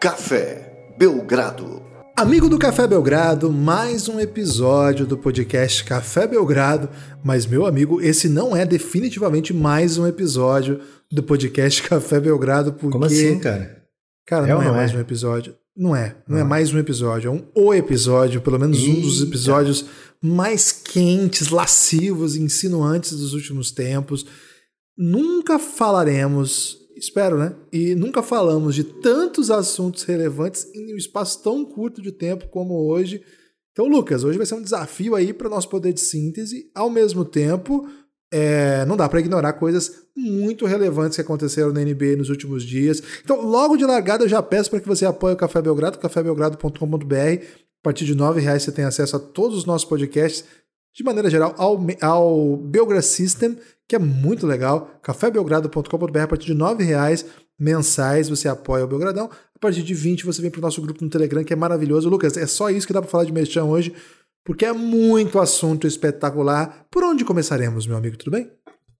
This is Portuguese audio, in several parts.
Café Belgrado. Amigo do Café Belgrado, mais um episódio do podcast Café Belgrado. Mas, meu amigo, esse não é definitivamente mais um episódio do podcast Café Belgrado. Porque... Como assim, cara? Cara, É não, é não mais é? um episódio. Não é. Não, é Não. mais um episódio. É um o episódio, pelo menos um dos Eita. episódios mais quentes, lascivos, insinuantes dos últimos tempos. Nunca falaremos, espero, né? E nunca falamos de tantos assuntos relevantes em um espaço tão curto de tempo como hoje. Então, Lucas, hoje vai ser um desafio aí para nosso poder de síntese. Ao mesmo tempo, é, não dá para ignorar coisas muito relevantes que aconteceram na NBA nos últimos dias. Então, logo de largada, eu já peço para que você apoie o Café Belgrado, cafébelgrado.com.br. A partir de R$ reais você tem acesso a todos os nossos podcasts, de maneira geral, ao, ao Belgra System, que é muito legal. cafébelgrado.com.br. A partir de R$ reais mensais você apoia o Belgradão. A partir de 20 você vem para o nosso grupo no Telegram, que é maravilhoso. Lucas, é só isso que dá para falar de Merchan hoje, porque é muito assunto espetacular. Por onde começaremos, meu amigo? Tudo bem?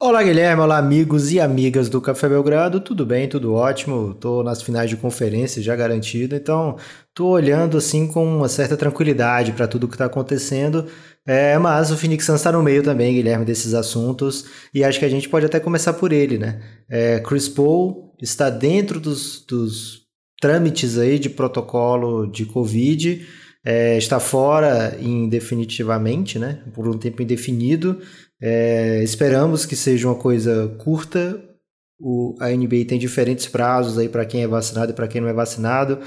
Olá, Guilherme. Olá, amigos e amigas do Café Belgrado. Tudo bem, tudo ótimo. Tô nas finais de conferência já garantido, então tô olhando assim com uma certa tranquilidade para tudo que tá acontecendo. É, mas o Phoenix Suns está no meio também, Guilherme, desses assuntos, e acho que a gente pode até começar por ele, né? É, Chris Paul está dentro dos, dos trâmites aí de protocolo de Covid, é, está fora indefinitivamente, né? Por um tempo indefinido. É, esperamos que seja uma coisa curta. O, a NBA tem diferentes prazos aí para quem é vacinado e para quem não é vacinado.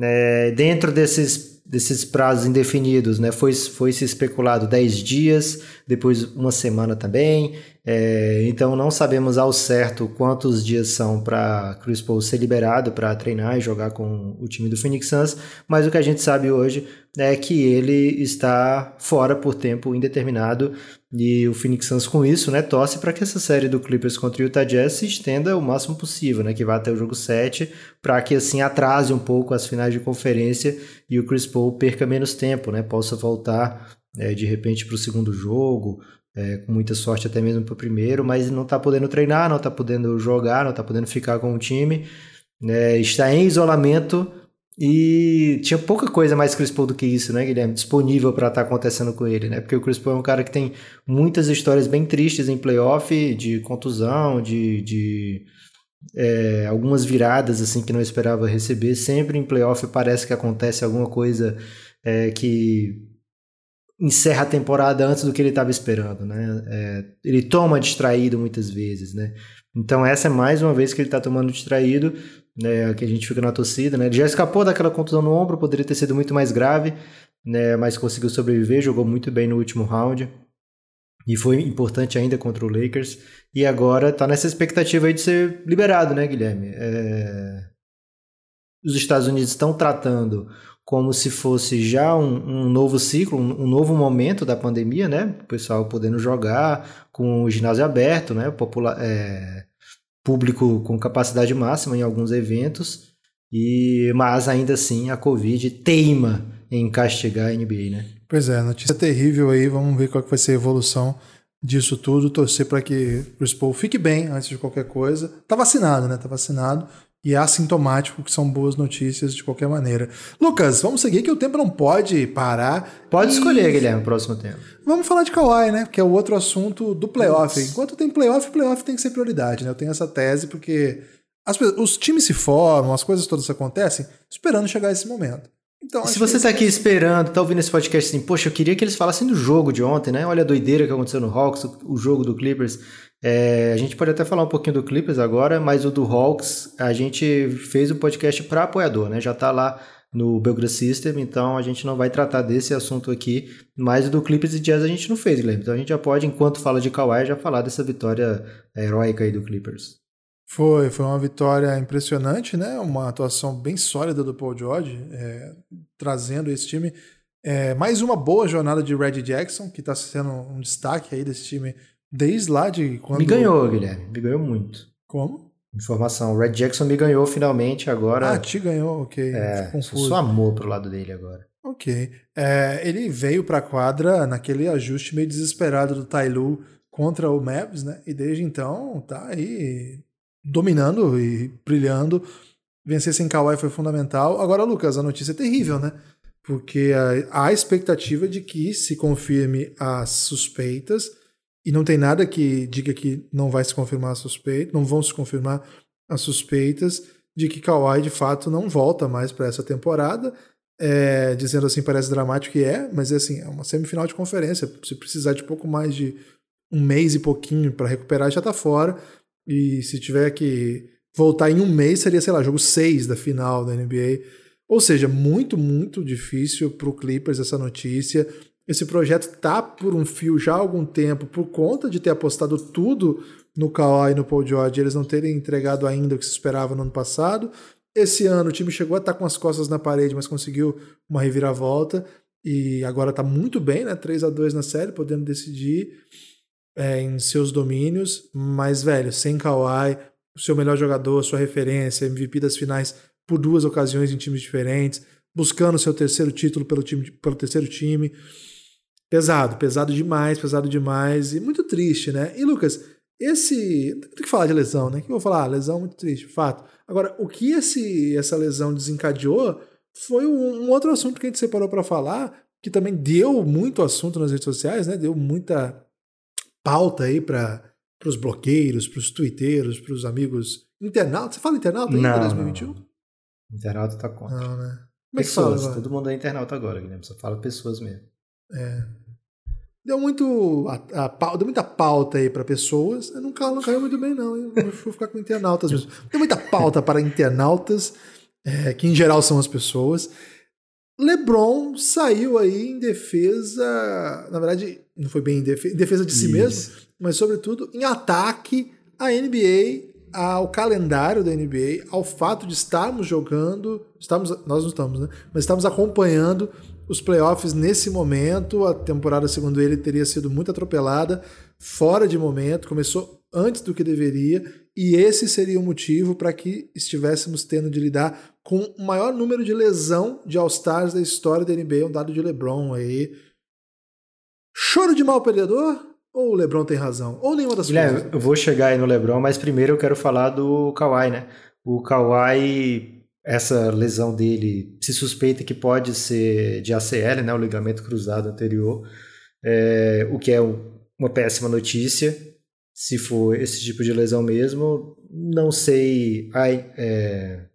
É, dentro desses, desses prazos indefinidos, né, foi, foi se especulado 10 dias, depois uma semana também. É, então não sabemos ao certo quantos dias são para Chris Paul ser liberado para treinar e jogar com o time do Phoenix Suns, mas o que a gente sabe hoje é que ele está fora por tempo indeterminado e o Phoenix Suns com isso, né, torce para que essa série do Clippers contra o Utah Jazz se estenda o máximo possível, né, que vá até o jogo 7, para que assim atrase um pouco as finais de conferência e o Chris Paul perca menos tempo, né, possa voltar é, de repente para o segundo jogo, é, com muita sorte até mesmo para o primeiro, mas não está podendo treinar, não está podendo jogar, não está podendo ficar com o time, né, está em isolamento e tinha pouca coisa mais Chris Paul do que isso, né, Guilherme? Disponível para estar acontecendo com ele, né? Porque o Chris Paul é um cara que tem muitas histórias bem tristes em playoff, de contusão, de, de é, algumas viradas assim que não esperava receber. Sempre em playoff parece que acontece alguma coisa é, que encerra a temporada antes do que ele estava esperando, né? É, ele toma distraído muitas vezes, né? Então essa é mais uma vez que ele está tomando distraído, né? Que a gente fica na torcida, né? Ele já escapou daquela contusão no ombro, poderia ter sido muito mais grave, né? Mas conseguiu sobreviver, jogou muito bem no último round. E foi importante ainda contra o Lakers. E agora tá nessa expectativa de ser liberado, né, Guilherme? É... Os Estados Unidos estão tratando como se fosse já um, um novo ciclo, um, um, novo momento da pandemia, né? O pessoal podendo jogar com o ginásio aberto, né? Popula é, público com capacidade máxima em alguns eventos. E mas ainda assim a Covid teima em castigar a NBA, né? Pois é, notícia terrível aí. Vamos ver qual que vai ser a evolução disso tudo. Torcer para que o Paul fique bem antes de qualquer coisa. Tá vacinado, né? Tá vacinado e é assintomático, que são boas notícias de qualquer maneira. Lucas, vamos seguir que o tempo não pode parar. Pode e... escolher, Guilherme, o próximo tempo. Vamos falar de Kawhi, né? Que é o outro assunto do playoff. Enquanto tem playoff, playoff tem que ser prioridade, né? Eu tenho essa tese porque as, os times se formam, as coisas todas acontecem esperando chegar esse momento. Então, se você está aqui esperando, tá ouvindo esse podcast assim, poxa, eu queria que eles falassem do jogo de ontem, né? Olha a doideira que aconteceu no Hawks, o jogo do Clippers. É, a gente pode até falar um pouquinho do Clippers agora, mas o do Hawks, a gente fez o um podcast para apoiador, né? Já está lá no Belgrade System, então a gente não vai tratar desse assunto aqui, mas o do Clippers e Jazz a gente não fez, Guilherme. Então a gente já pode, enquanto fala de Kawhi, já falar dessa vitória heróica aí do Clippers. Foi, foi uma vitória impressionante, né? Uma atuação bem sólida do Paul George, é, trazendo esse time. É, mais uma boa jornada de Reggie Jackson, que está sendo um destaque aí desse time desde lá de quando. Me ganhou, Guilherme. Me ganhou muito. Como? Informação. O Red Jackson me ganhou finalmente agora. Ah, te ganhou, ok. É, confuso. só amor pro lado dele agora. Ok. É, ele veio para a quadra naquele ajuste meio desesperado do Tailu contra o Mavs, né? E desde então tá aí dominando e brilhando. vencer sem Kawhi foi fundamental. Agora, Lucas, a notícia é terrível, né? Porque há a expectativa de que se confirme as suspeitas, e não tem nada que diga que não vai se confirmar a suspeita, não vão se confirmar as suspeitas de que Kawhi de fato não volta mais para essa temporada. É, dizendo assim, parece dramático que é, mas é assim, é uma semifinal de conferência. Se precisar de pouco mais de um mês e pouquinho para recuperar, já tá fora. E se tiver que voltar em um mês, seria, sei lá, jogo 6 da final da NBA. Ou seja, muito, muito difícil para o Clippers essa notícia. Esse projeto tá por um fio já há algum tempo, por conta de ter apostado tudo no Kawhi e no Paul George, eles não terem entregado ainda o que se esperava no ano passado. Esse ano o time chegou a estar tá com as costas na parede, mas conseguiu uma reviravolta e agora está muito bem, né? 3 a 2 na série, podendo decidir é, em seus domínios. Mas, velho, sem Kawhi, o seu melhor jogador, sua referência, MVP das finais por duas ocasiões em times diferentes, buscando seu terceiro título pelo, time, pelo terceiro time. Pesado, pesado demais, pesado demais e muito triste, né? E Lucas, esse. Tem que falar de lesão, né? O que eu vou falar? Ah, lesão muito triste, fato. Agora, o que esse, essa lesão desencadeou foi um, um outro assunto que a gente separou para falar, que também deu muito assunto nas redes sociais, né? Deu muita pauta aí para os bloqueiros, para os twitteiros, para os amigos internautas. Você fala internauta ainda em 2021? Não. Internauta tá contra. Não, né? Como pessoas, é que fala, todo mundo é internauta agora, Guilherme. Só fala pessoas mesmo. É. Deu muito a, a, deu muita pauta aí para pessoas. Eu não, não caiu muito bem, não. Eu vou ficar com internautas mesmo. Deu muita pauta para internautas, é, que em geral são as pessoas. LeBron saiu aí em defesa, na verdade, não foi bem em defesa, em defesa de si Isso. mesmo, mas sobretudo em ataque à NBA, ao calendário da NBA, ao fato de estarmos jogando, estamos, nós não estamos, né? Mas estamos acompanhando os playoffs nesse momento. A temporada, segundo ele, teria sido muito atropelada, fora de momento, começou antes do que deveria, e esse seria o motivo para que estivéssemos tendo de lidar com o maior número de lesão de All-Stars da história da NBA, um dado de LeBron aí. Choro de mal perdedor? Ou o LeBron tem razão? Ou nenhuma das Guilherme, coisas? Eu vou chegar aí no LeBron, mas primeiro eu quero falar do Kawhi, né? O Kawhi, essa lesão dele, se suspeita que pode ser de ACL, né? O ligamento cruzado anterior, é, o que é uma péssima notícia. Se for esse tipo de lesão mesmo, não sei. Ai, é,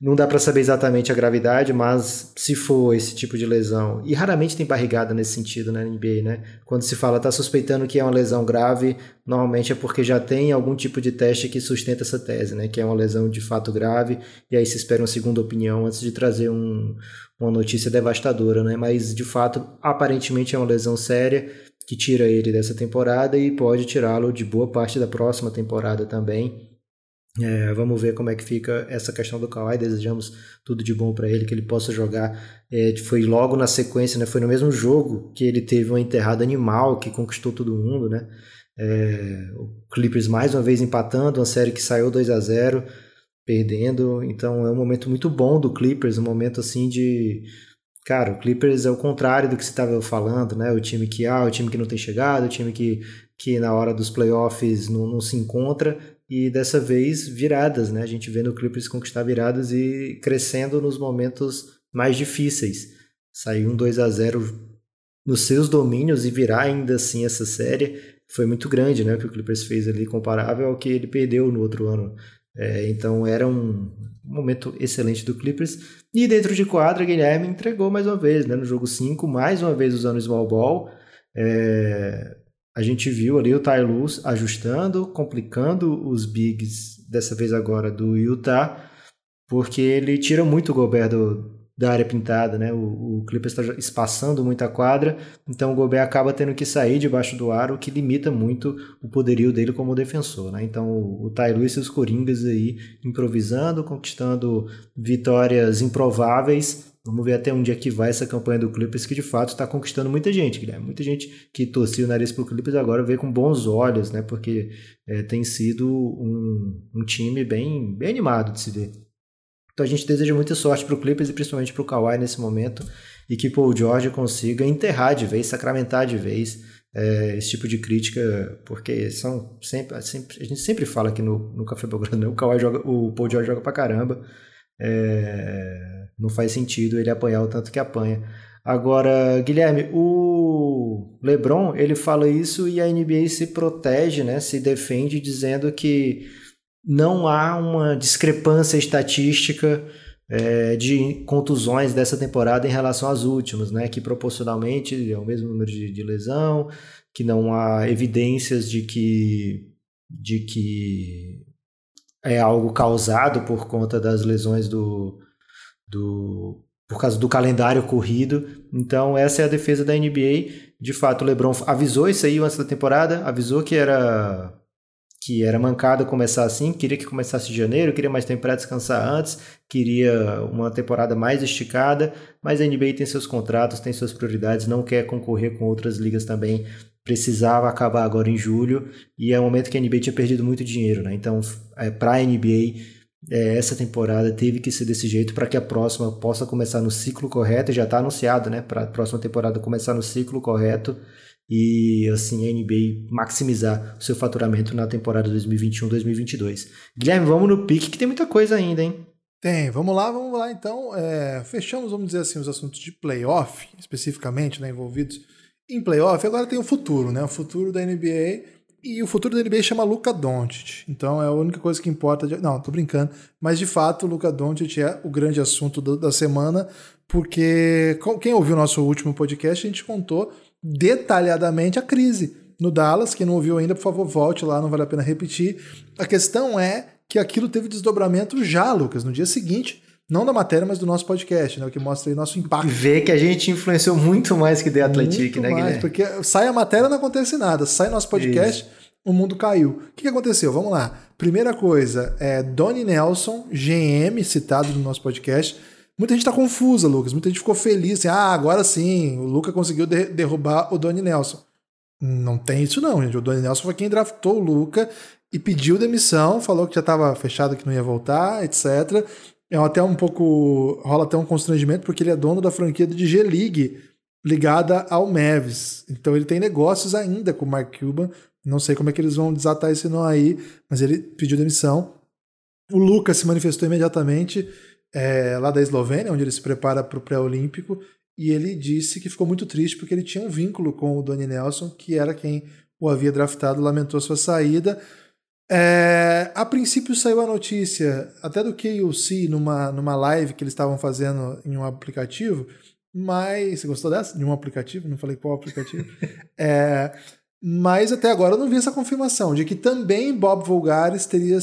não dá para saber exatamente a gravidade, mas se for esse tipo de lesão, e raramente tem barrigada nesse sentido na NBA, né? Quando se fala tá suspeitando que é uma lesão grave, normalmente é porque já tem algum tipo de teste que sustenta essa tese, né? Que é uma lesão de fato grave, e aí se espera uma segunda opinião antes de trazer um, uma notícia devastadora, né? Mas de fato, aparentemente é uma lesão séria que tira ele dessa temporada e pode tirá-lo de boa parte da próxima temporada também. É, vamos ver como é que fica essa questão do Kawhi. Desejamos tudo de bom para ele, que ele possa jogar. É, foi logo na sequência, né? Foi no mesmo jogo que ele teve uma enterrada animal que conquistou todo mundo, né? É, o Clippers mais uma vez empatando, uma série que saiu 2 a 0 perdendo. Então é um momento muito bom do Clippers, um momento assim de. Cara, o Clippers é o contrário do que você estava falando, né? O time que ah, o time que não tem chegado, o time que, que na hora dos playoffs não, não se encontra e dessa vez viradas, né? A gente vê no Clippers conquistar viradas e crescendo nos momentos mais difíceis. Sair um 2 a 0 nos seus domínios e virar ainda assim essa série foi muito grande, né? O que o Clippers fez ali comparável ao que ele perdeu no outro ano. É, então era um momento excelente do Clippers. E dentro de quadra, Guilherme entregou mais uma vez, né? No jogo 5, mais uma vez usando o small ball. É, a gente viu ali o Ty ajustando, complicando os bigs, dessa vez agora do Utah, porque ele tira muito o Gobert do, da área pintada, né? O, o Clippers está espaçando muita quadra, então o Gobert acaba tendo que sair debaixo do aro, o que limita muito o poderio dele como defensor, né? Então o, o Ty Lue e os Coringas aí improvisando, conquistando vitórias improváveis Vamos ver até onde é que vai essa campanha do Clippers, que de fato está conquistando muita gente, Guilherme. Muita gente que torcia o nariz pro Clippers agora vê com bons olhos, né? Porque é, tem sido um, um time bem, bem animado de se ver. Então a gente deseja muita sorte para o Clippers e principalmente para o Kawhi nesse momento e que Paul George consiga enterrar de vez, sacramentar de vez é, esse tipo de crítica, porque são sempre, sempre, a gente sempre fala aqui no, no Café Belgrado, né? o Kawhi joga, o Paul George joga pra caramba, é, não faz sentido ele apanhar o tanto que apanha. Agora, Guilherme, o LeBron, ele fala isso e a NBA se protege, né, se defende dizendo que não há uma discrepância estatística é, de contusões dessa temporada em relação às últimas, né, que proporcionalmente é o mesmo número de, de lesão, que não há evidências de que, de que é algo causado por conta das lesões do, do por causa do calendário corrido. Então, essa é a defesa da NBA. De fato, o LeBron avisou isso aí antes da temporada, avisou que era que era mancada começar assim, queria que começasse em janeiro, queria mais tempo para descansar antes, queria uma temporada mais esticada, mas a NBA tem seus contratos, tem suas prioridades, não quer concorrer com outras ligas também. Precisava acabar agora em julho e é um momento que a NBA tinha perdido muito dinheiro, né? Então, é, para a NBA é, essa temporada teve que ser desse jeito para que a próxima possa começar no ciclo correto. Já está anunciado, né? Para a próxima temporada começar no ciclo correto e assim a NBA maximizar o seu faturamento na temporada 2021-2022. Guilherme, vamos no pique que tem muita coisa ainda, hein? Tem, vamos lá, vamos lá então. É, fechamos, vamos dizer assim, os assuntos de playoff, especificamente, né, envolvidos em playoff. Agora tem o futuro, né? O futuro da NBA e o futuro da NBA chama Luca Doncic. Então é a única coisa que importa. De... Não, tô brincando. Mas de fato, o Luca Doncic é o grande assunto do, da semana, porque quem ouviu o nosso último podcast, a gente contou detalhadamente a crise no Dallas. Quem não ouviu ainda, por favor, volte lá, não vale a pena repetir. A questão é que aquilo teve desdobramento já, Lucas, no dia seguinte não da matéria, mas do nosso podcast, né? O que mostra aí nosso impacto. Vê que a gente influenciou muito mais que The Athletic, muito né, mais, Guilherme? Porque sai a matéria não acontece nada. Sai nosso podcast, Isso. o mundo caiu. O que, aconteceu? Vamos lá. Primeira coisa, é Donnie Nelson, GM, citado no nosso podcast. Muita gente tá confusa, Lucas. Muita gente ficou feliz. Assim, ah, agora sim, o Luca conseguiu de derrubar o Donnie Nelson. Não tem isso não, gente. O Donnie Nelson foi quem draftou o Luca e pediu demissão, falou que já estava fechado que não ia voltar, etc. É até um pouco. rola até um constrangimento, porque ele é dono da franquia de G-League, ligada ao Mavis. Então ele tem negócios ainda com o Mark Cuban. Não sei como é que eles vão desatar esse nó aí, mas ele pediu demissão. O Lucas se manifestou imediatamente é, lá da Eslovênia, onde ele se prepara para o pré-olímpico, e ele disse que ficou muito triste porque ele tinha um vínculo com o Donnie Nelson, que era quem o havia draftado, lamentou sua saída. É, a princípio saiu a notícia, até do KUC, numa, numa live que eles estavam fazendo em um aplicativo, mas. Você gostou dessa? De um aplicativo? Não falei qual aplicativo. é, mas até agora eu não vi essa confirmação de que também Bob Vulgares teria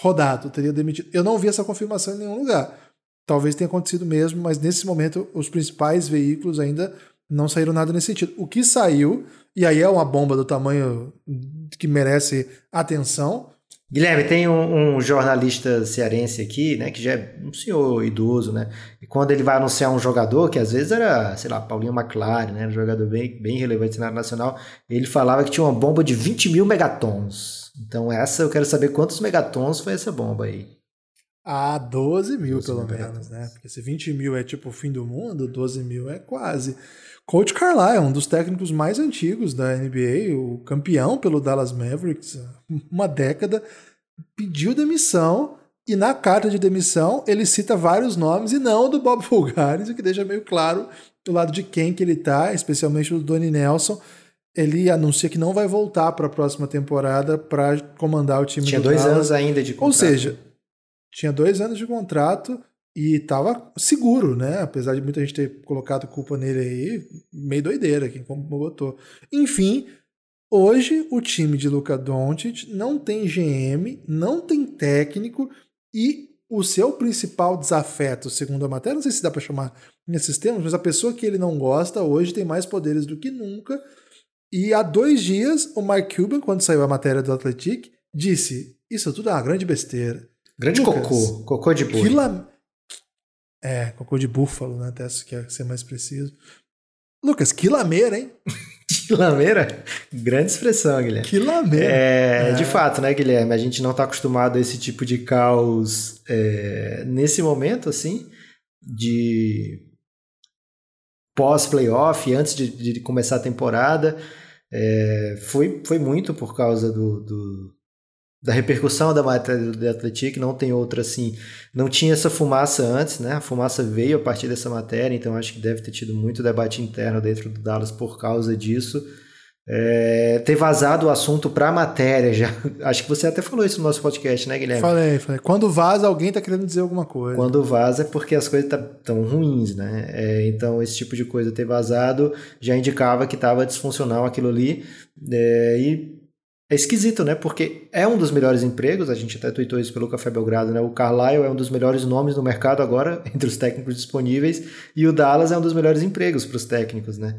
rodado, teria demitido. Eu não vi essa confirmação em nenhum lugar. Talvez tenha acontecido mesmo, mas nesse momento os principais veículos ainda não saíram nada nesse sentido. O que saiu, e aí é uma bomba do tamanho que merece atenção. Guilherme, tem um, um, jornalista cearense aqui, né, que já é um senhor idoso, né, e quando ele vai anunciar um jogador, que às vezes era, sei lá, Paulinho McLaren, né, um jogador bem, bem relevante na área nacional, ele falava que tinha uma bomba de 20 mil megatons. Então essa eu quero saber quantos megatons foi essa bomba aí. Ah, 12 mil 12 pelo menos, né? Porque se 20 mil é tipo o fim do mundo, 12 mil é quase. Coach Carlisle, um dos técnicos mais antigos da NBA, o campeão pelo Dallas Mavericks, uma década, pediu demissão e na carta de demissão ele cita vários nomes e não do Bob Fulgares, o que deixa meio claro do lado de quem que ele tá, especialmente do Donnie Nelson. Ele anuncia que não vai voltar para a próxima temporada para comandar o time Tinha do dois Dallas. anos ainda de contrato. Ou seja, tinha dois anos de contrato e estava seguro, né? Apesar de muita gente ter colocado culpa nele aí, meio doideira quem botou. Enfim, hoje o time de Luka Doncic não tem GM, não tem técnico e o seu principal desafeto, segundo a matéria, não sei se dá para chamar nesses termos, mas a pessoa que ele não gosta hoje tem mais poderes do que nunca. E há dois dias, o Mark Cuban, quando saiu a matéria do Athletic, disse: Isso tudo é uma grande besteira. Grande Lucas, cocô, cocô de boi. É, cocô de búfalo, né? Até se quer ser mais preciso. Lucas, que lameira, hein? que lameira? Grande expressão, Guilherme. Que lameira. É, é, De fato, né, Guilherme? A gente não está acostumado a esse tipo de caos é, nesse momento, assim, de pós-playoff, antes de, de, começar a temporada. É, foi, foi muito por causa do, do da repercussão da matéria do Athletic, não tem outra assim. Não tinha essa fumaça antes, né? A fumaça veio a partir dessa matéria, então acho que deve ter tido muito debate interno dentro do Dallas por causa disso. É, ter vazado o assunto para a matéria já. Acho que você até falou isso no nosso podcast, né, Guilherme? Falei, falei. Quando vaza, alguém tá querendo dizer alguma coisa. Quando vaza é porque as coisas estão tá, ruins, né? É, então, esse tipo de coisa ter vazado já indicava que estava disfuncional aquilo ali. É, e é esquisito, né? Porque é um dos melhores empregos, a gente até tweetou isso pelo Café Belgrado, né? O Carlisle é um dos melhores nomes no mercado agora, entre os técnicos disponíveis, e o Dallas é um dos melhores empregos para os técnicos, né?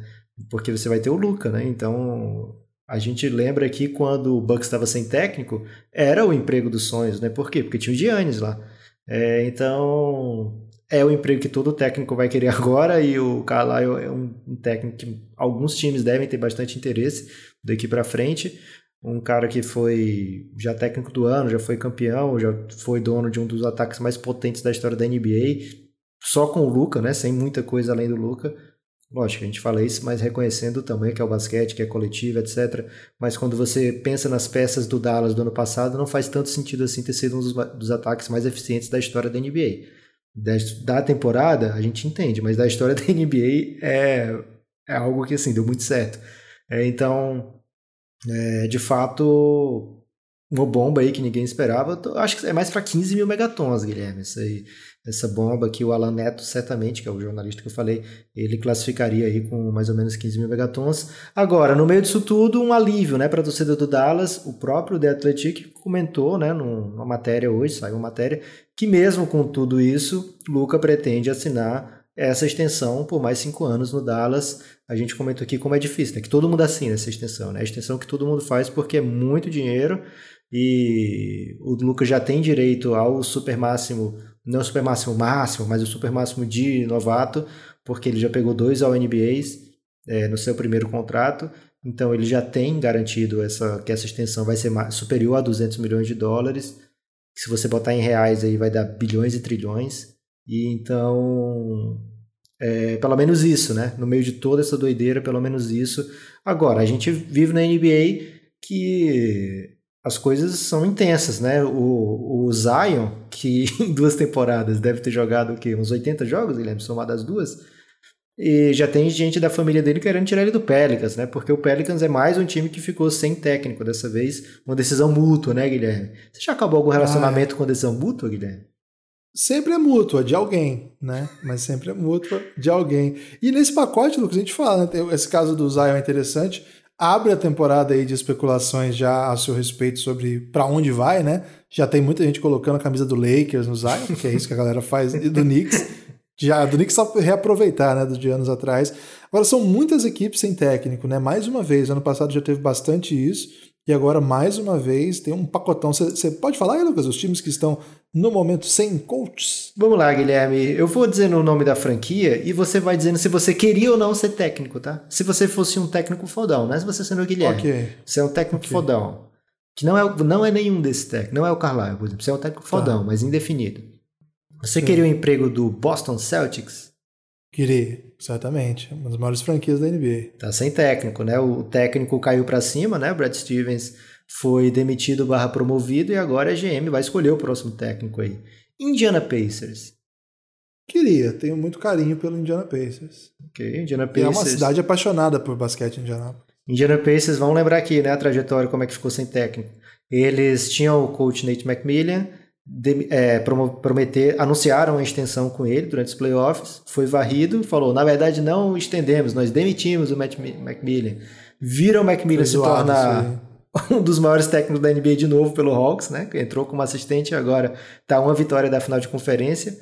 Porque você vai ter o Luca, né? Então, a gente lembra aqui quando o Bucks estava sem técnico, era o emprego dos sonhos, né? Por quê? Porque tinha o Giannis lá. É, então, é o emprego que todo técnico vai querer agora e o Carlisle é um técnico que alguns times devem ter bastante interesse daqui para frente um cara que foi já técnico do ano, já foi campeão, já foi dono de um dos ataques mais potentes da história da NBA, só com o Luca, né, sem muita coisa além do Luca. Lógico, a gente fala isso, mas reconhecendo tamanho que é o basquete, que é coletivo, etc. Mas quando você pensa nas peças do Dallas do ano passado, não faz tanto sentido assim ter sido um dos, dos ataques mais eficientes da história da NBA. Da, da, temporada, a gente entende, mas da história da NBA é, é algo que assim, deu muito certo. É, então, é, de fato, uma bomba aí que ninguém esperava. Acho que é mais para 15 mil megatons, Guilherme. Isso aí, essa bomba que o Alan Neto, certamente, que é o jornalista que eu falei, ele classificaria aí com mais ou menos 15 mil megatons. Agora, no meio disso tudo, um alívio né, para a torcida do Dallas. O próprio The Athletic comentou né, numa matéria hoje, saiu uma matéria, que mesmo com tudo isso, Luca pretende assinar essa extensão por mais cinco anos no Dallas. A gente comentou aqui como é difícil, né? Que todo mundo assina essa extensão, né? A extensão que todo mundo faz porque é muito dinheiro e o Lucas já tem direito ao super máximo, não o super máximo máximo, mas o super máximo de novato, porque ele já pegou dois ao NBAs é, no seu primeiro contrato. Então ele já tem garantido essa, que essa extensão vai ser superior a 200 milhões de dólares. Se você botar em reais aí vai dar bilhões e trilhões. E então, é, pelo menos isso, né? No meio de toda essa doideira, pelo menos isso. Agora, a gente vive na NBA que as coisas são intensas, né? O, o Zion, que em duas temporadas deve ter jogado o quê? Uns 80 jogos, Guilherme, somado as duas. E já tem gente da família dele querendo tirar ele do Pelicans, né? Porque o Pelicans é mais um time que ficou sem técnico dessa vez, uma decisão mútua, né, Guilherme? Você já acabou algum relacionamento ah, é. com decisão mútua, Guilherme? Sempre é mútua, de alguém, né? Mas sempre é mútua de alguém. E nesse pacote, Lucas, a gente fala, né? Esse caso do Zion é interessante. Abre a temporada aí de especulações já a seu respeito sobre para onde vai, né? Já tem muita gente colocando a camisa do Lakers no Zion, porque é isso que a galera faz, e do Knicks. Já, do Knicks só reaproveitar, né? De anos atrás. Agora, são muitas equipes sem técnico, né? Mais uma vez, ano passado já teve bastante isso. E agora, mais uma vez, tem um pacotão. Você pode falar aí, Lucas, os times que estão no momento sem coaches? Vamos lá, Guilherme. Eu vou dizendo o nome da franquia e você vai dizendo se você queria ou não ser técnico, tá? Se você fosse um técnico fodão, não é se você sendo o Guilherme. Ok. Você é um técnico okay. fodão. Que não é, não é nenhum desses técnicos. Não é o Carlisle, por exemplo. Você é um técnico fodão, tá. mas indefinido. Você Sim. queria o emprego do Boston Celtics? Queria, certamente. Uma das maiores franquias da NBA. Tá sem técnico, né? O técnico caiu para cima, né? O Brad Stevens foi demitido barra promovido e agora a GM vai escolher o próximo técnico aí. Indiana Pacers. Queria, tenho muito carinho pelo Indiana Pacers. Ok, Indiana Pacers. E é uma cidade apaixonada por basquete em Indianápolis. Indiana Pacers, vamos lembrar aqui, né, a trajetória, como é que ficou sem técnico. Eles tinham o coach Nate McMillan, de, é, prometer, anunciaram a extensão com ele durante os playoffs, foi varrido, falou, na verdade não estendemos, nós demitimos o Matt McMillan. Viram o McMillan se tornar um dos maiores técnicos da NBA de novo pelo Hawks, né? Entrou como assistente e agora está uma vitória da final de conferência,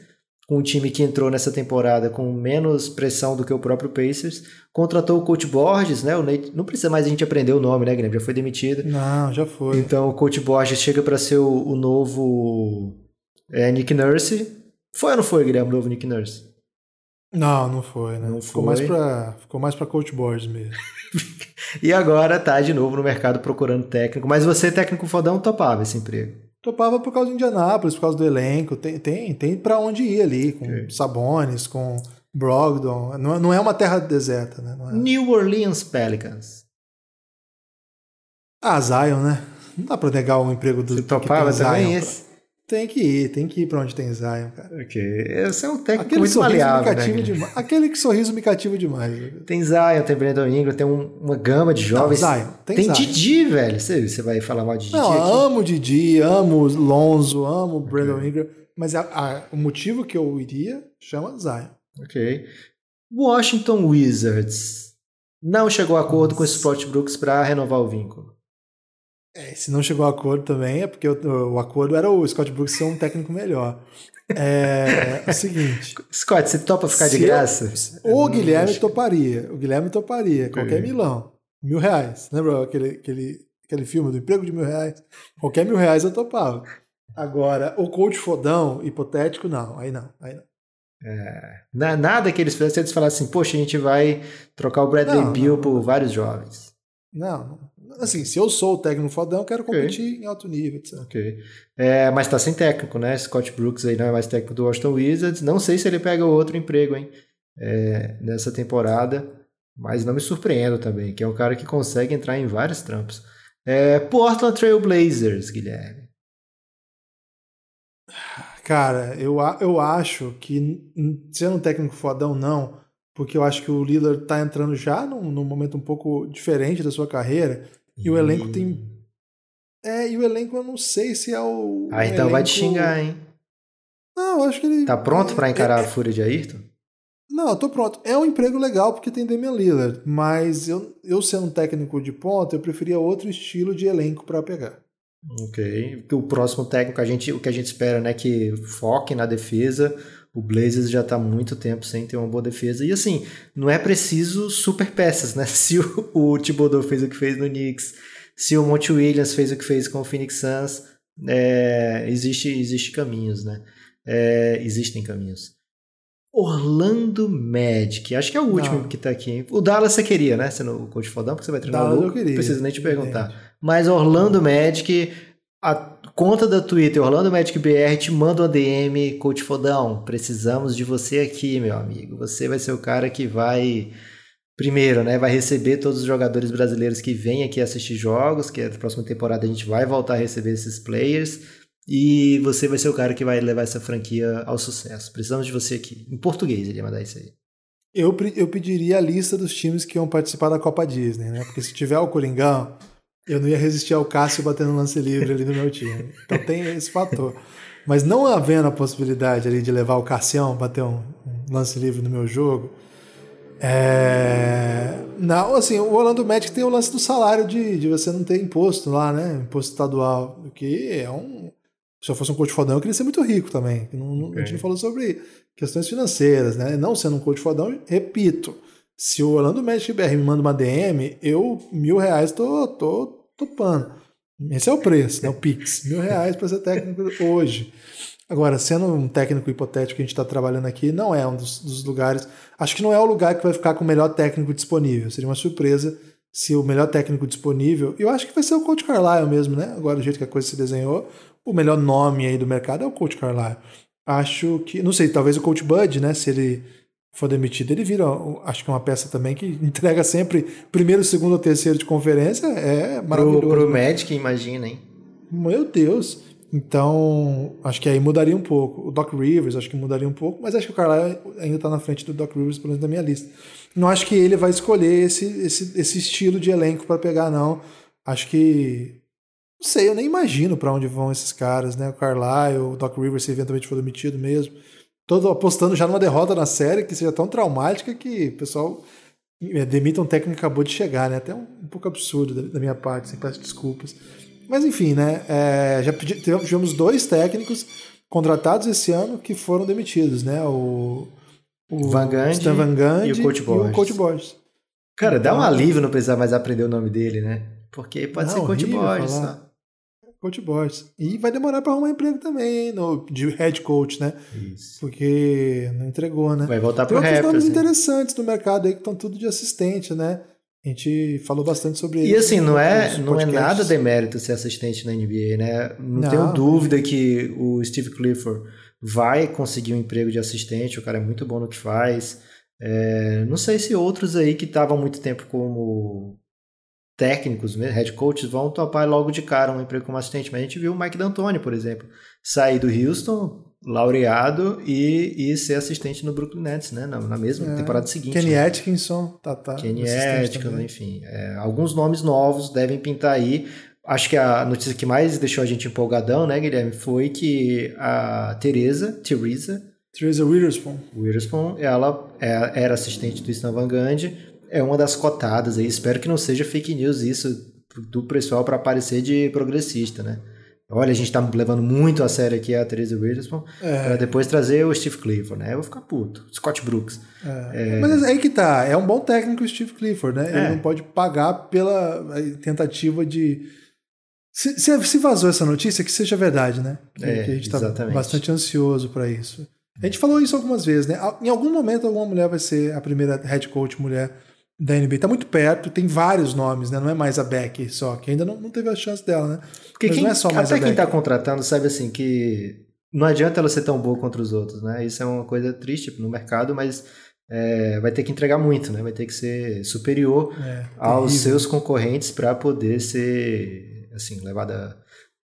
com um time que entrou nessa temporada com menos pressão do que o próprio Pacers. Contratou o coach Borges, né? O Nate, não precisa mais a gente aprender o nome, né, Guilherme? Já foi demitido. Não, já foi. Então o coach Borges chega para ser o, o novo é, Nick Nurse. Foi ou não foi, Guilherme, o novo Nick Nurse? Não, não foi, né? Não ficou, foi. Mais pra, ficou mais para coach Borges mesmo. e agora tá de novo no mercado procurando técnico. Mas você, técnico fodão, topava esse emprego? Topava por causa de Indianápolis, por causa do elenco. Tem, tem, tem para onde ir ali, com okay. Sabonis, com Brogdon. Não, não é uma terra deserta, né? É... New Orleans Pelicans. Ah, Zion, né? Não dá pra negar o emprego do Você topava também Zion, esse? Tem que ir, tem que ir pra onde tem Zion, cara. Ok. Esse é um técnico Aquele muito sorriso me maleável, cativa né? demais. Aquele que sorriso me cativa demais. Tem Zion, tem Brandon Ingram, tem um- uma gama de jovens. Zion, tem tem Zion. Didi, velho. Você, você vai falar mal de Didi Não, aqui? amo Didi, amo Lonzo, amo o Brandon Ingram, mas a- a- o motivo que eu iria chama Zion. Ok. Washington Wizards não chegou a acordo com o Sport Brooks para renovar o vínculo. É, se não chegou a acordo também é porque o, o acordo era o Scott Brooks ser um técnico melhor. É, é o seguinte. Scott, você topa ficar de se eu- graça? o Guilherme acho- toparia. O Guilherme toparia. Qualquer milão. Mil reais. Lembra aquele, aquele, aquele filme do emprego de mil reais? Qualquer mil reais eu topava. Agora, o coach fodão, hipotético, não. Aí não. Aí não. Na- nada que eles fizessem, eles falassem assim, poxa, a gente vai trocar o Bradley Não, Beal não. por vários jovens. Não, não. Assim, se eu sou o técnico fodão, eu quero competir em alto nível, etc. Ok. É, mas tá sem técnico, né? Scott Brooks aí não é mais técnico do Washington Wizards. Não sei se ele pega outro emprego, hein? É, nessa temporada. Mas não me surpreendo também, que é um cara que consegue entrar em vários trampos. É, Portland Trail Blazers, Guilherme. Cara, eu, eu acho que, n- sendo um técnico fodão, não, porque eu acho que o Lillard tá entrando já num, num momento um pouco diferente da sua carreira, e o elenco tem. É, e o elenco eu não sei se é o. Ah, um então vai te elenco- xingar, hein? Não, eu acho que ele. Tá pronto pra é- encarar é- a fúria de Ayrton? Não, eu tô pronto. É um emprego legal porque tem Damian Lillard, mas eu, eu sendo um técnico de ponta, eu preferia outro estilo de elenco pra pegar. Ok. O próximo técnico, a gente, o que a gente espera, né, que foque na defesa. O Blazers já tá há muito tempo sem ter uma boa defesa. E assim, não é preciso super peças, né? Se o, o Thibodeau fez o que fez no Knicks, se o Monte Williams fez o que fez com o Phoenix Suns, é, existe, existe caminhos, né? É, existem caminhos. Orlando Magic, acho que é o último Não. que tá aqui. hein? O Dallas você queria, né? Sendo o coach fodão, porque você vai treinar Dallas o eu Luka, queria, Não precisa nem te perguntar. evidente. Mas Orlando Magic, a conta da Twitter, Orlando Magic BR, te manda uma DM, coach fodão. Precisamos de você aqui, meu amigo. Você vai ser o cara que vai. Primeiro, né? Vai receber todos os jogadores brasileiros que vêm aqui assistir jogos, que a próxima temporada a gente vai voltar a receber esses players. E você vai ser o cara que vai levar essa franquia ao sucesso. Precisamos de você aqui. Em português ele ia mandar isso aí. Eu, eu pediria a lista dos times que iam participar da Copa Disney, né? Porque se tiver o Coringão, eu não ia resistir ao Cássio batendo lance livre ali no meu time. Então tem esse fator. Mas não havendo a possibilidade ali de levar o Cassião bater um, um lance livre no meu jogo, é... Não, assim, o Orlando Magic tem o lance do salário de, de você não ter imposto lá, né? Imposto estadual, que é um... Se eu fosse um coach fodão, eu queria ser muito rico também. Não- não- A gente Ok. não falou sobre questões financeiras, né? Não sendo um coach fodão, repito, se o Orlando Magic BR me manda uma DM, eu, mil reais, tô, tô topando. Esse é o preço, né? O Pix. Mil reais para ser técnico hoje. Agora, sendo um técnico hipotético que a gente está trabalhando aqui, não é um dos, dos lugares. Acho que não é o lugar que vai ficar com o melhor técnico disponível. Seria uma surpresa se o melhor técnico disponível. Eu acho que vai ser o Coach Carlisle mesmo, né? Agora, do jeito que a coisa se desenhou, o melhor nome aí do mercado é o Coach Carlisle. Acho que. Não sei, talvez o Coach Bud, né? Se ele for demitido, ele vira, acho que é uma peça também que entrega sempre primeiro, segundo ou terceiro de conferência. É maravilhoso. Pro, pro Magic, imagina, hein? Meu Deus. Então, acho que aí mudaria um pouco. O Doc Rivers, acho que mudaria um pouco, mas acho que o Carlisle ainda está na frente do Doc Rivers, pelo menos na minha lista. Não acho que ele vai escolher esse, esse, esse estilo de elenco para pegar, não. Acho que. Não sei, eu nem imagino para onde vão esses caras, né? O Carlisle, o Doc Rivers, se eventualmente for demitido mesmo. Todo apostando já numa derrota na série que seja tão traumática que o pessoal é, demita um técnico que acabou de chegar, né? Até um, um pouco absurdo da, minha parte, sem peço desculpas. Mas enfim, né? é, já pedi- tivemos, dois técnicos contratados esse ano que foram demitidos, né? O, o Van Gundy Stan Van Gundy e o Coach Borges. Coach Borges. Cara, dá um Então- alívio não precisar mais aprender o nome dele, né? Porque pode Não, ser Coach Borges só. Coach Borges. E vai demorar para arrumar emprego também? No, de head coach, né? Isso. Porque não entregou, né? Vai voltar Tem pro outros Raptors. nomes interessantes no mercado aí que estão tudo de assistente, né? A gente falou bastante sobre E assim, não é, não é nada demérito ser assistente na NBA, né? Não, Não. tenho dúvida que o Steve Clifford vai conseguir um emprego de assistente, o cara é muito bom no que faz. É, não sei se outros aí que estavam há muito tempo como técnicos, head coaches, vão topar logo de cara um emprego como assistente. Mas a gente viu o Mike D'Antoni, por exemplo, sair do Houston, laureado, e, e ser assistente no Brooklyn Nets, né? Na, na mesma é. temporada seguinte. Kenny né? Atkinson, tá, tá. Kenny Atkinson, enfim. É, alguns nomes novos devem pintar aí. Acho que a notícia que mais deixou a gente empolgadão, né, Guilherme, foi que a Teresa, Teresa, Teresa Witherspoon. Witherspoon, ela é, era assistente do Stan Van Gundy, é uma das cotadas aí. Espero que não seja fake news isso do pessoal para aparecer de progressista, né? Olha, a gente tá levando muito a sério aqui a Teresa Witherspoon é. para depois trazer o Steve Clifford, né? Eu vou ficar puto. Scott Brooks. É. É... Mas aí que tá, é um bom técnico o Steve Clifford, né? Ele é. não pode pagar pela tentativa de se, se, se, vazou essa notícia, que seja verdade, né? Que, é, que a gente está bastante ansioso para isso. A gente falou isso algumas vezes, né? Em algum momento, alguma mulher vai ser a primeira head coach mulher da NBA. Tá muito perto, tem vários nomes, né? Não é mais a Beck só, que ainda não, não teve a chance dela, né? Porque Mas quem, não é só mais até a quem tá contratando sabe assim que não adianta ela ser tão boa contra os outros, né? Isso é uma coisa triste no mercado, mas é, vai ter que entregar muito, né? Vai ter que ser superior é, aos seus concorrentes para poder ser assim levada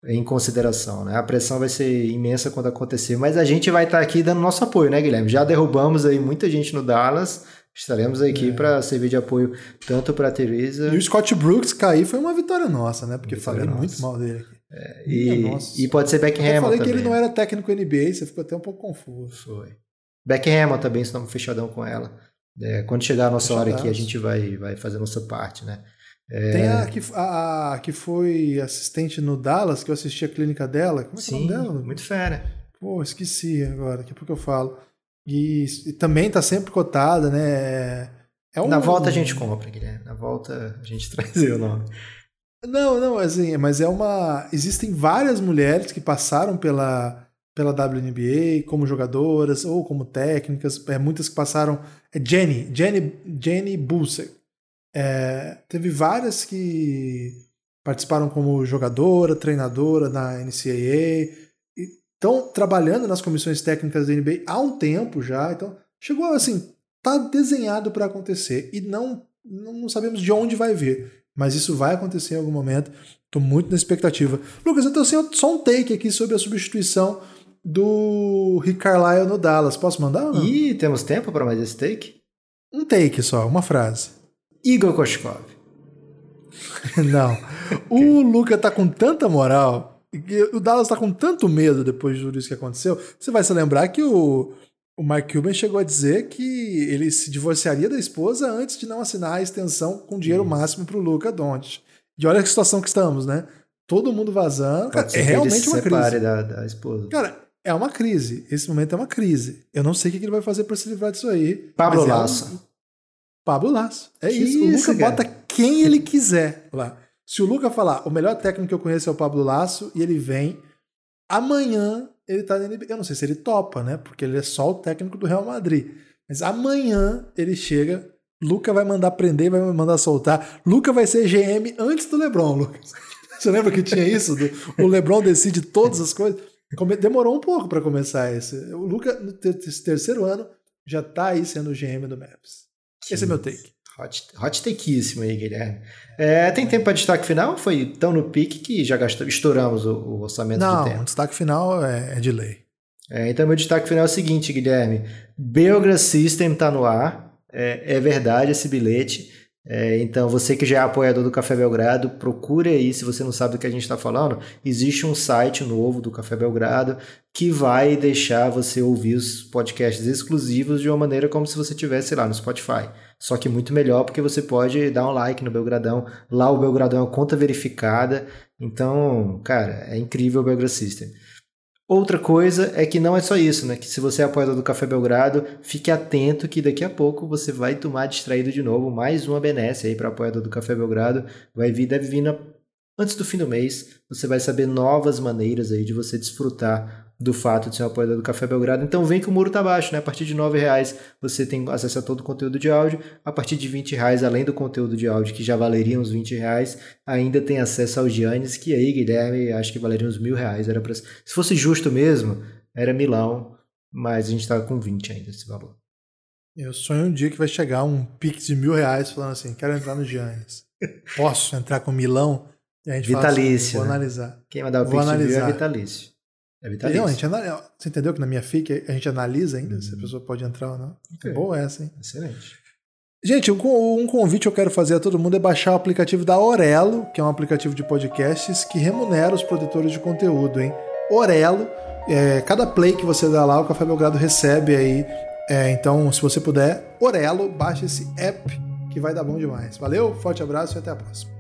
em consideração, né? A pressão vai ser imensa quando acontecer, mas a gente vai estar tá aqui dando nosso apoio, né, Guilherme? Já derrubamos aí muita gente no Dallas, estaremos aqui é. para servir de apoio tanto para a Teresa. E o Scott Brooks cair foi uma vitória nossa, né? Porque falei nossa. muito mal dele aqui. É, e, e, pode ser Beckham. Eu falei também. que ele não era técnico NBA, você ficou até um pouco confuso. Foi. Beckham também, estamos fechadão com ela. É, quando chegar a nossa hora aqui, a gente vai, vai fazer a nossa parte, né? É... Tem a que, a, a que foi assistente no Dallas, que eu assisti a clínica dela. Como é Sim, que é o nome dela? muito fera. Pô, esqueci agora, daqui a pouco eu falo. E, e também tá sempre cotada, né? É um, Na volta a gente compra, Guilherme. Na volta a gente traz o nome. Não, não, assim, mas é uma. Existem várias mulheres que passaram pela, pela WNBA como jogadoras ou como técnicas. É, muitas que passaram. É Jenny, Jenny, Jenny Busek é, teve várias que participaram como jogadora, treinadora na NCAA, estão trabalhando nas comissões técnicas da NBA há um tempo já. Então, chegou assim, tá desenhado para acontecer e não, não sabemos de onde vai vir, mas isso vai acontecer em algum momento. Estou muito na expectativa. Lucas, eu tenho só um take aqui sobre a substituição do Rick Carlisle no Dallas. Posso mandar? Ou não? Ih, temos tempo para mais esse take? Um take só, uma frase. Igor Koshkov. Não. O Luca tá com tanta moral. O Dallas tá com tanto medo depois de tudo isso que aconteceu. Você vai se lembrar que o, o Mark Cuban chegou a dizer que ele se divorciaria da esposa antes de não assinar a extensão com dinheiro máximo pro Luca Doncic. E olha a situação que estamos, né? Todo mundo vazando. Cara, é realmente uma crise. Da, da esposa. Cara, é uma crise. Esse momento é uma crise. Eu não sei o que ele vai fazer para se livrar disso aí. Pablo Lasso. É um... Pablo Lasso. É que isso. O Luca cara? bota quem ele quiser lá. Se o Luca falar, o melhor técnico que eu conheço é o Pablo Lasso, e ele vem, amanhã ele tá na NBA. Eu não sei se ele topa, né? Porque ele é só o técnico do Real Madrid. Mas amanhã ele chega, Luca vai mandar prender, vai mandar soltar. Luca vai ser GM antes do LeBron, Lucas. Você lembra que tinha isso? o LeBron decide todas as coisas. Demorou um pouco para começar esse. O Luca, no terceiro ano, já tá aí sendo o GM do Maps. Esse é meu take. Hot, hot takeíssimo aí, Guilherme. É, tem tempo para destaque final? Foi tão no pique que já gastou, estouramos o, o orçamento Não, de tempo. Não, destaque final é, é de lei. É, então, meu destaque final é o seguinte, Guilherme. Belgra System está no ar. É, é, verdade esse bilhete. É, então, você que já é apoiador do Café Belgrado, procure aí, se você não sabe do que a gente está falando, existe um site novo do Café Belgrado que vai deixar você ouvir os podcasts exclusivos de uma maneira como se você estivesse lá no Spotify. Só que muito melhor porque você pode dar um like no Belgradão. Lá o Belgradão é uma conta verificada. Então, cara, é incrível o Belgrad System. Outra coisa é que não é só isso, né? Que se você é apoiador do Café Belgrado, fique atento que daqui a pouco você vai tomar distraído de novo mais uma benesse aí para apoiador do Café Belgrado. Vai vir, deve vir na... antes do fim do mês. Você vai saber novas maneiras aí de você desfrutar do fato de ser um apoiador do Café Belgrado. Então vem que o muro tá baixo, né? A partir de R$ reais você tem acesso a todo o conteúdo de áudio. A partir de R$ reais, além do conteúdo de áudio, que já valeria uns R$ reais, ainda tem acesso aos Giannis, que aí, Guilherme, acho que valeria uns mil reais. Era pra... Se fosse justo mesmo, era Milão, mas a gente tava com 20 ainda esse valor. Eu sonho um dia que vai chegar um pix de mil reais falando assim: quero entrar no Giannis. Posso entrar com Milão? A gente Vitalício. Assim, vou né? analisar. Quem mandar o Vou é analisar. vitalício. É Não, vitalício. a gente ana- Você entendeu que na minha FIC a gente analisa ainda se a pessoa pode entrar ou não? É Ok. boa essa, hein? Excelente. Gente, um um convite que eu quero fazer a todo mundo é baixar o aplicativo da Orelo, que é um aplicativo de podcasts que remunera os produtores de conteúdo, hein? Orelo, é, cada play que você dá lá, o Café Belgrado recebe aí. É, então, se você puder, Orelo, baixa esse app que vai dar bom demais. Valeu, forte abraço e até a próxima.